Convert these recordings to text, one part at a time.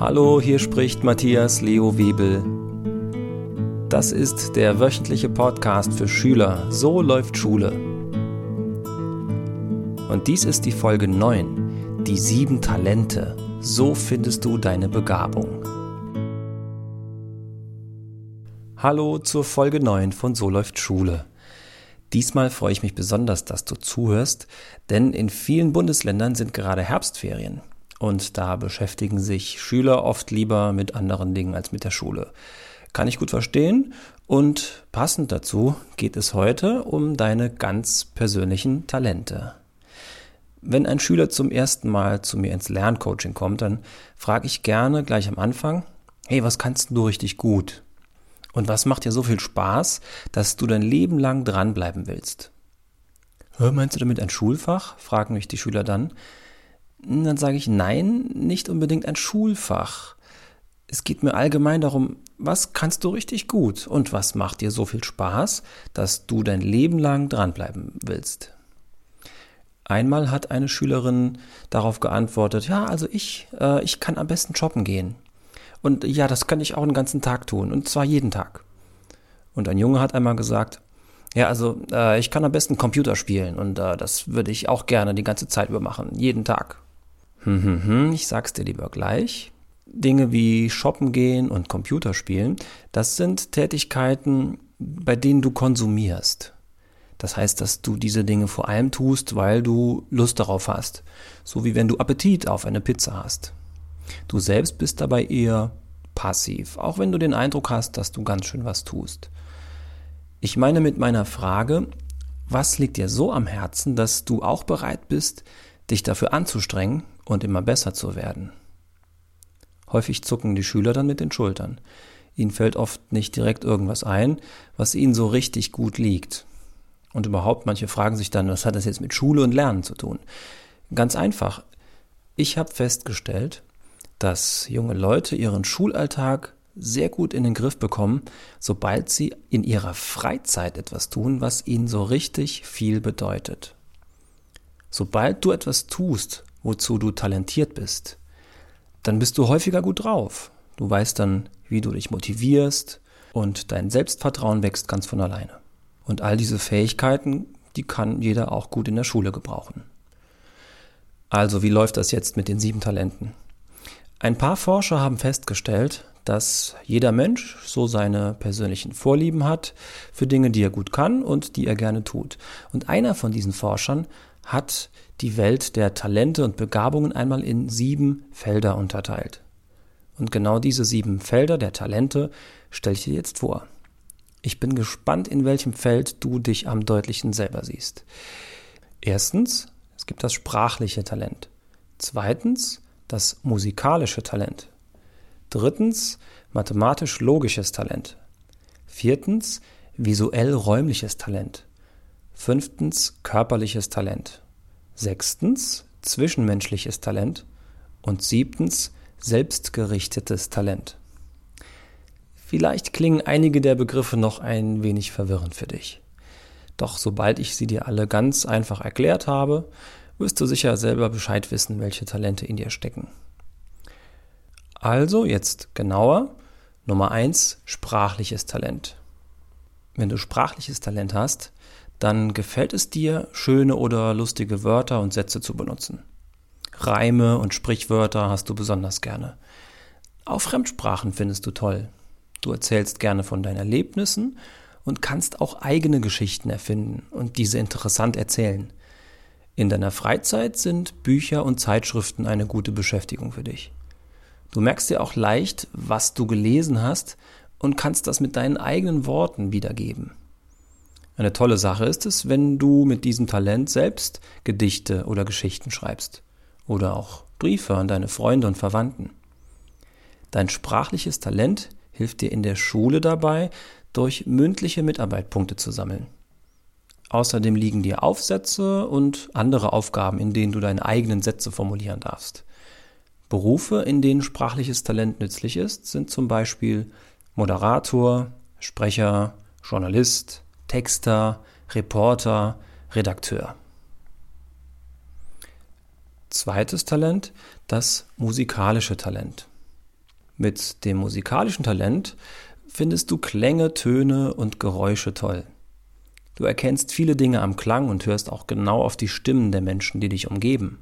Hallo, hier spricht Matthias Leo Webel. Das ist der wöchentliche Podcast für Schüler. So läuft Schule. Und dies ist die Folge 9, die sieben Talente. So findest du deine Begabung. Hallo zur Folge 9 von So läuft Schule. Diesmal freue ich mich besonders, dass du zuhörst, denn in vielen Bundesländern sind gerade Herbstferien. Und da beschäftigen sich Schüler oft lieber mit anderen Dingen als mit der Schule. Kann ich gut verstehen. Und passend dazu geht es heute um deine ganz persönlichen Talente. Wenn ein Schüler zum ersten Mal zu mir ins Lerncoaching kommt, dann frage ich gerne gleich am Anfang, hey, was kannst du richtig gut? Und was macht dir so viel Spaß, dass du dein Leben lang dranbleiben willst? Meinst du damit ein Schulfach? fragen mich die Schüler dann. Dann sage ich nein, nicht unbedingt ein Schulfach. Es geht mir allgemein darum, was kannst du richtig gut und was macht dir so viel Spaß, dass du dein Leben lang dranbleiben willst. Einmal hat eine Schülerin darauf geantwortet, ja, also ich, äh, ich kann am besten shoppen gehen. Und ja, das kann ich auch den ganzen Tag tun, und zwar jeden Tag. Und ein Junge hat einmal gesagt, ja, also äh, ich kann am besten Computer spielen und äh, das würde ich auch gerne die ganze Zeit über machen, jeden Tag. Hm, hm, hm, ich sag's dir lieber gleich. Dinge wie Shoppen gehen und Computerspielen, das sind Tätigkeiten, bei denen du konsumierst. Das heißt, dass du diese Dinge vor allem tust, weil du Lust darauf hast. So wie wenn du Appetit auf eine Pizza hast. Du selbst bist dabei eher passiv, auch wenn du den Eindruck hast, dass du ganz schön was tust. Ich meine mit meiner Frage, was liegt dir so am Herzen, dass du auch bereit bist, dich dafür anzustrengen und immer besser zu werden. Häufig zucken die Schüler dann mit den Schultern. Ihnen fällt oft nicht direkt irgendwas ein, was ihnen so richtig gut liegt. Und überhaupt, manche fragen sich dann, was hat das jetzt mit Schule und Lernen zu tun? Ganz einfach. Ich habe festgestellt, dass junge Leute ihren Schulalltag sehr gut in den Griff bekommen, sobald sie in ihrer Freizeit etwas tun, was ihnen so richtig viel bedeutet. Sobald du etwas tust, wozu du talentiert bist, dann bist du häufiger gut drauf. Du weißt dann, wie du dich motivierst und dein Selbstvertrauen wächst ganz von alleine. Und all diese Fähigkeiten, die kann jeder auch gut in der Schule gebrauchen. Also, wie läuft das jetzt mit den sieben Talenten? Ein paar Forscher haben festgestellt, dass jeder Mensch so seine persönlichen Vorlieben hat für Dinge, die er gut kann und die er gerne tut. Und einer von diesen Forschern hat die Welt der Talente und Begabungen einmal in sieben Felder unterteilt. Und genau diese sieben Felder der Talente stelle ich dir jetzt vor. Ich bin gespannt, in welchem Feld du dich am deutlichen selber siehst. Erstens, es gibt das sprachliche Talent. Zweitens, das musikalische Talent. Drittens, mathematisch-logisches Talent. Viertens, visuell-räumliches Talent. Fünftens körperliches Talent. Sechstens zwischenmenschliches Talent. Und siebtens selbstgerichtetes Talent. Vielleicht klingen einige der Begriffe noch ein wenig verwirrend für dich. Doch sobald ich sie dir alle ganz einfach erklärt habe, wirst du sicher selber Bescheid wissen, welche Talente in dir stecken. Also jetzt genauer. Nummer eins sprachliches Talent. Wenn du sprachliches Talent hast, dann gefällt es dir, schöne oder lustige Wörter und Sätze zu benutzen. Reime und Sprichwörter hast du besonders gerne. Auch Fremdsprachen findest du toll. Du erzählst gerne von deinen Erlebnissen und kannst auch eigene Geschichten erfinden und diese interessant erzählen. In deiner Freizeit sind Bücher und Zeitschriften eine gute Beschäftigung für dich. Du merkst dir auch leicht, was du gelesen hast und kannst das mit deinen eigenen Worten wiedergeben. Eine tolle Sache ist es, wenn du mit diesem Talent selbst Gedichte oder Geschichten schreibst oder auch Briefe an deine Freunde und Verwandten. Dein sprachliches Talent hilft dir in der Schule dabei, durch mündliche Mitarbeitpunkte zu sammeln. Außerdem liegen dir Aufsätze und andere Aufgaben, in denen du deine eigenen Sätze formulieren darfst. Berufe, in denen sprachliches Talent nützlich ist, sind zum Beispiel Moderator, Sprecher, Journalist, Texter, Reporter, Redakteur. Zweites Talent, das musikalische Talent. Mit dem musikalischen Talent findest du Klänge, Töne und Geräusche toll. Du erkennst viele Dinge am Klang und hörst auch genau auf die Stimmen der Menschen, die dich umgeben.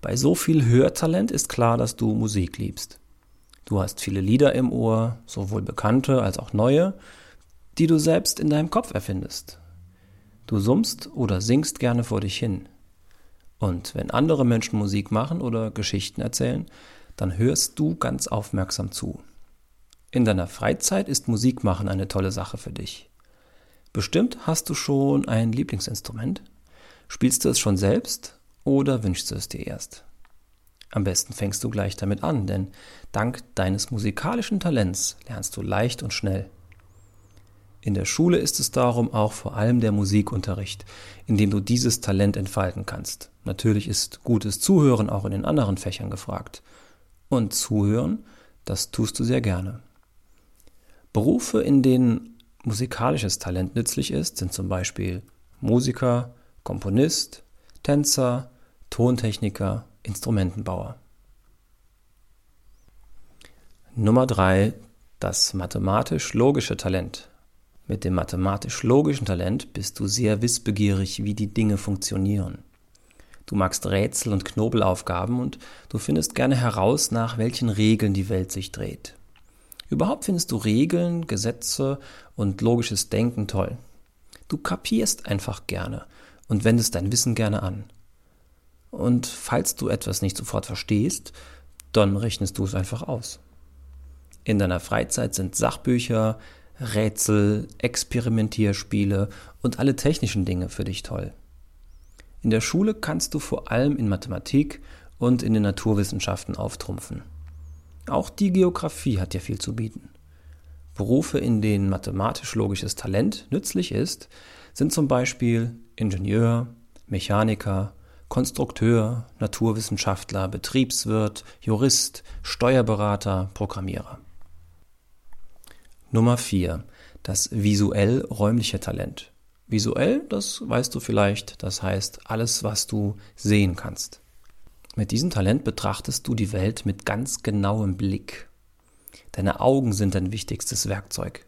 Bei so viel Hörtalent ist klar, dass du Musik liebst. Du hast viele Lieder im Ohr, sowohl bekannte als auch neue, die du selbst in deinem Kopf erfindest. Du summst oder singst gerne vor dich hin. Und wenn andere Menschen Musik machen oder Geschichten erzählen, dann hörst du ganz aufmerksam zu. In deiner Freizeit ist Musikmachen eine tolle Sache für dich. Bestimmt hast du schon ein Lieblingsinstrument. Spielst du es schon selbst oder wünschst du es dir erst? Am besten fängst du gleich damit an, denn dank deines musikalischen Talents lernst du leicht und schnell. In der Schule ist es darum auch vor allem der Musikunterricht, in dem du dieses Talent entfalten kannst. Natürlich ist gutes Zuhören auch in den anderen Fächern gefragt. Und Zuhören, das tust du sehr gerne. Berufe, in denen musikalisches Talent nützlich ist, sind zum Beispiel Musiker, Komponist, Tänzer, Tontechniker, Instrumentenbauer. Nummer drei: Das mathematisch-logische Talent. Mit dem mathematisch-logischen Talent bist du sehr wissbegierig, wie die Dinge funktionieren. Du magst Rätsel und Knobelaufgaben und du findest gerne heraus, nach welchen Regeln die Welt sich dreht. Überhaupt findest du Regeln, Gesetze und logisches Denken toll. Du kapierst einfach gerne und wendest dein Wissen gerne an. Und falls du etwas nicht sofort verstehst, dann rechnest du es einfach aus. In deiner Freizeit sind Sachbücher, Rätsel, Experimentierspiele und alle technischen Dinge für dich toll. In der Schule kannst du vor allem in Mathematik und in den Naturwissenschaften auftrumpfen. Auch die Geographie hat dir viel zu bieten. Berufe, in denen mathematisch-logisches Talent nützlich ist, sind zum Beispiel Ingenieur, Mechaniker, Konstrukteur, Naturwissenschaftler, Betriebswirt, Jurist, Steuerberater, Programmierer. Nummer 4. Das visuell-räumliche Talent. Visuell, das weißt du vielleicht, das heißt alles, was du sehen kannst. Mit diesem Talent betrachtest du die Welt mit ganz genauem Blick. Deine Augen sind dein wichtigstes Werkzeug.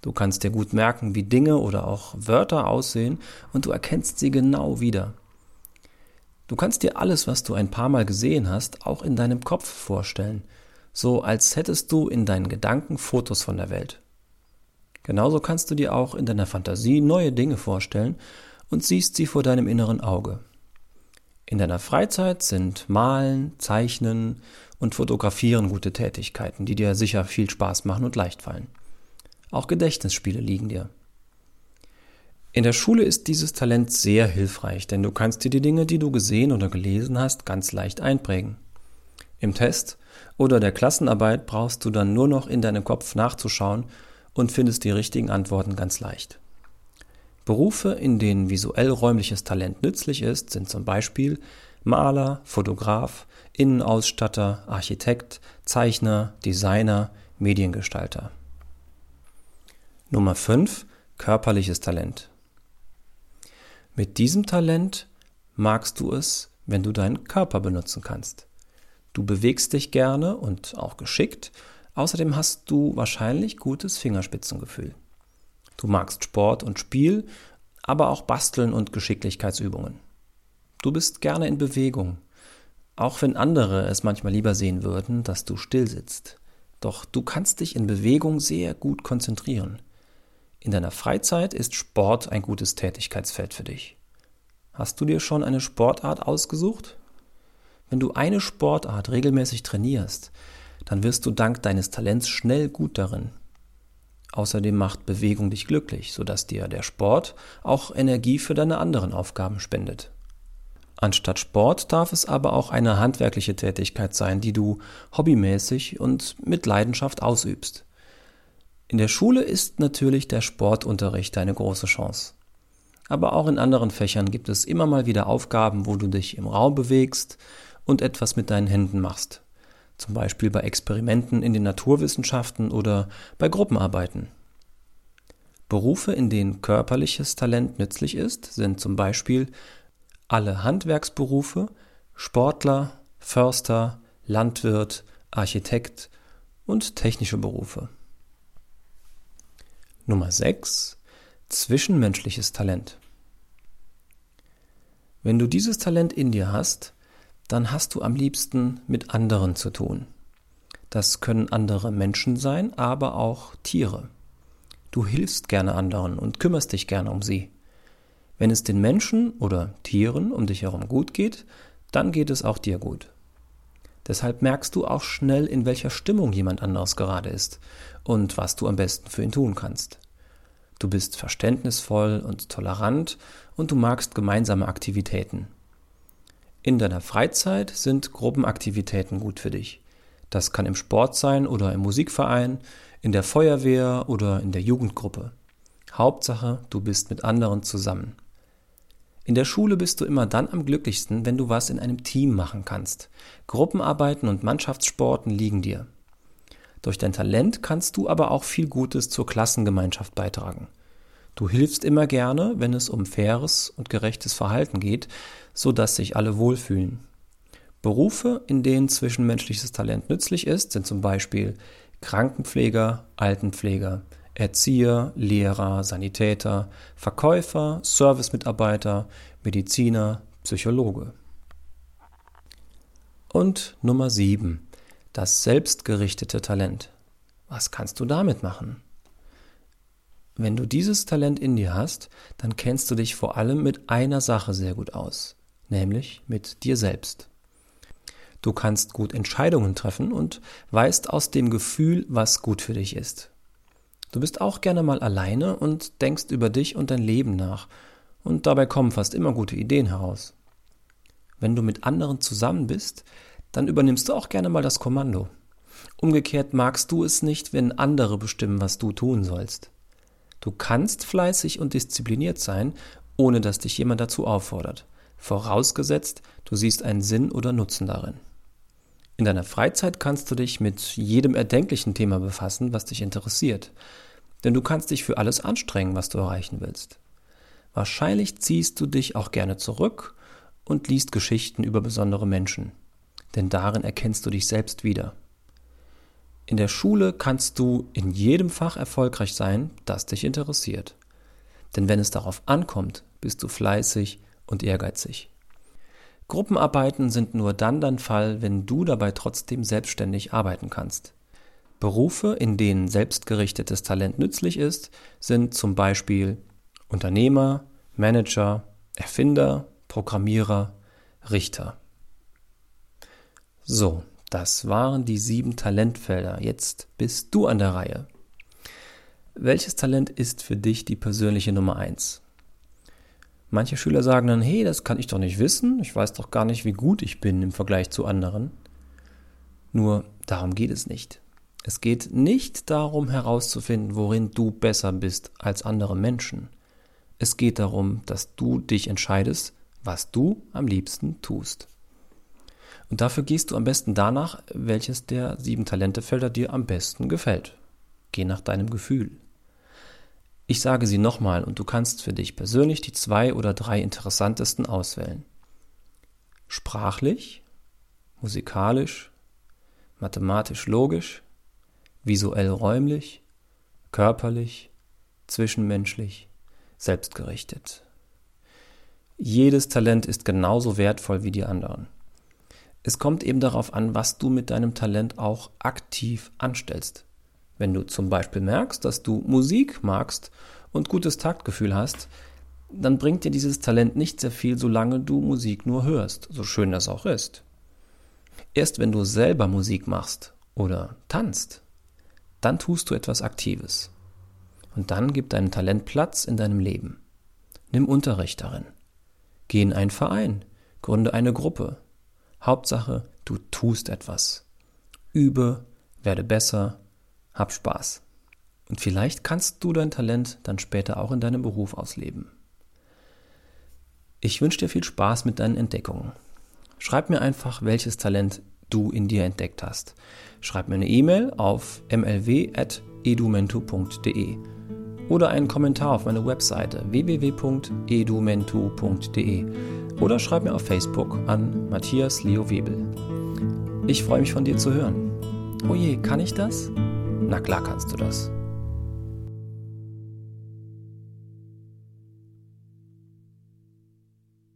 Du kannst dir gut merken, wie Dinge oder auch Wörter aussehen und du erkennst sie genau wieder. Du kannst dir alles, was du ein paar Mal gesehen hast, auch in deinem Kopf vorstellen, so als hättest du in deinen Gedanken Fotos von der Welt. Genauso kannst du dir auch in deiner Fantasie neue Dinge vorstellen und siehst sie vor deinem inneren Auge. In deiner Freizeit sind Malen, Zeichnen und Fotografieren gute Tätigkeiten, die dir sicher viel Spaß machen und leicht fallen. Auch Gedächtnisspiele liegen dir. In der Schule ist dieses Talent sehr hilfreich, denn du kannst dir die Dinge, die du gesehen oder gelesen hast, ganz leicht einprägen. Im Test oder der Klassenarbeit brauchst du dann nur noch in deinem Kopf nachzuschauen und findest die richtigen Antworten ganz leicht. Berufe, in denen visuell räumliches Talent nützlich ist, sind zum Beispiel Maler, Fotograf, Innenausstatter, Architekt, Zeichner, Designer, Mediengestalter. Nummer 5. Körperliches Talent. Mit diesem Talent magst du es, wenn du deinen Körper benutzen kannst. Du bewegst dich gerne und auch geschickt, außerdem hast du wahrscheinlich gutes Fingerspitzengefühl. Du magst Sport und Spiel, aber auch Basteln und Geschicklichkeitsübungen. Du bist gerne in Bewegung, auch wenn andere es manchmal lieber sehen würden, dass du still sitzt. Doch du kannst dich in Bewegung sehr gut konzentrieren. In deiner Freizeit ist Sport ein gutes Tätigkeitsfeld für dich. Hast du dir schon eine Sportart ausgesucht? Wenn du eine Sportart regelmäßig trainierst, dann wirst du dank deines Talents schnell gut darin. Außerdem macht Bewegung dich glücklich, sodass dir der Sport auch Energie für deine anderen Aufgaben spendet. Anstatt Sport darf es aber auch eine handwerkliche Tätigkeit sein, die du hobbymäßig und mit Leidenschaft ausübst. In der Schule ist natürlich der Sportunterricht eine große Chance. Aber auch in anderen Fächern gibt es immer mal wieder Aufgaben, wo du dich im Raum bewegst und etwas mit deinen Händen machst zum Beispiel bei Experimenten in den Naturwissenschaften oder bei Gruppenarbeiten. Berufe, in denen körperliches Talent nützlich ist, sind zum Beispiel alle Handwerksberufe, Sportler, Förster, Landwirt, Architekt und technische Berufe. Nummer 6. Zwischenmenschliches Talent. Wenn du dieses Talent in dir hast, dann hast du am liebsten mit anderen zu tun. Das können andere Menschen sein, aber auch Tiere. Du hilfst gerne anderen und kümmerst dich gerne um sie. Wenn es den Menschen oder Tieren um dich herum gut geht, dann geht es auch dir gut. Deshalb merkst du auch schnell, in welcher Stimmung jemand anderes gerade ist und was du am besten für ihn tun kannst. Du bist verständnisvoll und tolerant und du magst gemeinsame Aktivitäten. In deiner Freizeit sind Gruppenaktivitäten gut für dich. Das kann im Sport sein oder im Musikverein, in der Feuerwehr oder in der Jugendgruppe. Hauptsache, du bist mit anderen zusammen. In der Schule bist du immer dann am glücklichsten, wenn du was in einem Team machen kannst. Gruppenarbeiten und Mannschaftssporten liegen dir. Durch dein Talent kannst du aber auch viel Gutes zur Klassengemeinschaft beitragen. Du hilfst immer gerne, wenn es um faires und gerechtes Verhalten geht, so dass sich alle wohlfühlen. Berufe, in denen zwischenmenschliches Talent nützlich ist, sind zum Beispiel Krankenpfleger, Altenpfleger, Erzieher, Lehrer, Sanitäter, Verkäufer, Servicemitarbeiter, Mediziner, Psychologe. Und Nummer 7. Das selbstgerichtete Talent. Was kannst du damit machen? Wenn du dieses Talent in dir hast, dann kennst du dich vor allem mit einer Sache sehr gut aus, nämlich mit dir selbst. Du kannst gut Entscheidungen treffen und weißt aus dem Gefühl, was gut für dich ist. Du bist auch gerne mal alleine und denkst über dich und dein Leben nach, und dabei kommen fast immer gute Ideen heraus. Wenn du mit anderen zusammen bist, dann übernimmst du auch gerne mal das Kommando. Umgekehrt magst du es nicht, wenn andere bestimmen, was du tun sollst. Du kannst fleißig und diszipliniert sein, ohne dass dich jemand dazu auffordert, vorausgesetzt, du siehst einen Sinn oder Nutzen darin. In deiner Freizeit kannst du dich mit jedem erdenklichen Thema befassen, was dich interessiert, denn du kannst dich für alles anstrengen, was du erreichen willst. Wahrscheinlich ziehst du dich auch gerne zurück und liest Geschichten über besondere Menschen denn darin erkennst du dich selbst wieder. In der Schule kannst du in jedem Fach erfolgreich sein, das dich interessiert. Denn wenn es darauf ankommt, bist du fleißig und ehrgeizig. Gruppenarbeiten sind nur dann dein Fall, wenn du dabei trotzdem selbstständig arbeiten kannst. Berufe, in denen selbstgerichtetes Talent nützlich ist, sind zum Beispiel Unternehmer, Manager, Erfinder, Programmierer, Richter. So, das waren die sieben Talentfelder. Jetzt bist du an der Reihe. Welches Talent ist für dich die persönliche Nummer eins? Manche Schüler sagen dann, hey, das kann ich doch nicht wissen, ich weiß doch gar nicht, wie gut ich bin im Vergleich zu anderen. Nur darum geht es nicht. Es geht nicht darum herauszufinden, worin du besser bist als andere Menschen. Es geht darum, dass du dich entscheidest, was du am liebsten tust. Und dafür gehst du am besten danach, welches der sieben Talentefelder dir am besten gefällt. Geh nach deinem Gefühl. Ich sage sie nochmal und du kannst für dich persönlich die zwei oder drei interessantesten auswählen. Sprachlich, musikalisch, mathematisch-logisch, visuell-räumlich, körperlich, zwischenmenschlich, selbstgerichtet. Jedes Talent ist genauso wertvoll wie die anderen. Es kommt eben darauf an, was du mit deinem Talent auch aktiv anstellst. Wenn du zum Beispiel merkst, dass du Musik magst und gutes Taktgefühl hast, dann bringt dir dieses Talent nicht sehr viel, solange du Musik nur hörst, so schön das auch ist. Erst wenn du selber Musik machst oder tanzt, dann tust du etwas Aktives. Und dann gibt dein Talent Platz in deinem Leben. Nimm Unterricht darin. Geh in einen Verein, gründe eine Gruppe, Hauptsache, du tust etwas. Übe, werde besser, hab Spaß. Und vielleicht kannst du dein Talent dann später auch in deinem Beruf ausleben. Ich wünsche dir viel Spaß mit deinen Entdeckungen. Schreib mir einfach, welches Talent du in dir entdeckt hast. Schreib mir eine E-Mail auf mlw.edumentu.de oder einen Kommentar auf meine Webseite www.edumentu.de oder schreib mir auf Facebook an Matthias Leo Webel. Ich freue mich von dir zu hören. oh je, kann ich das? Na klar kannst du das.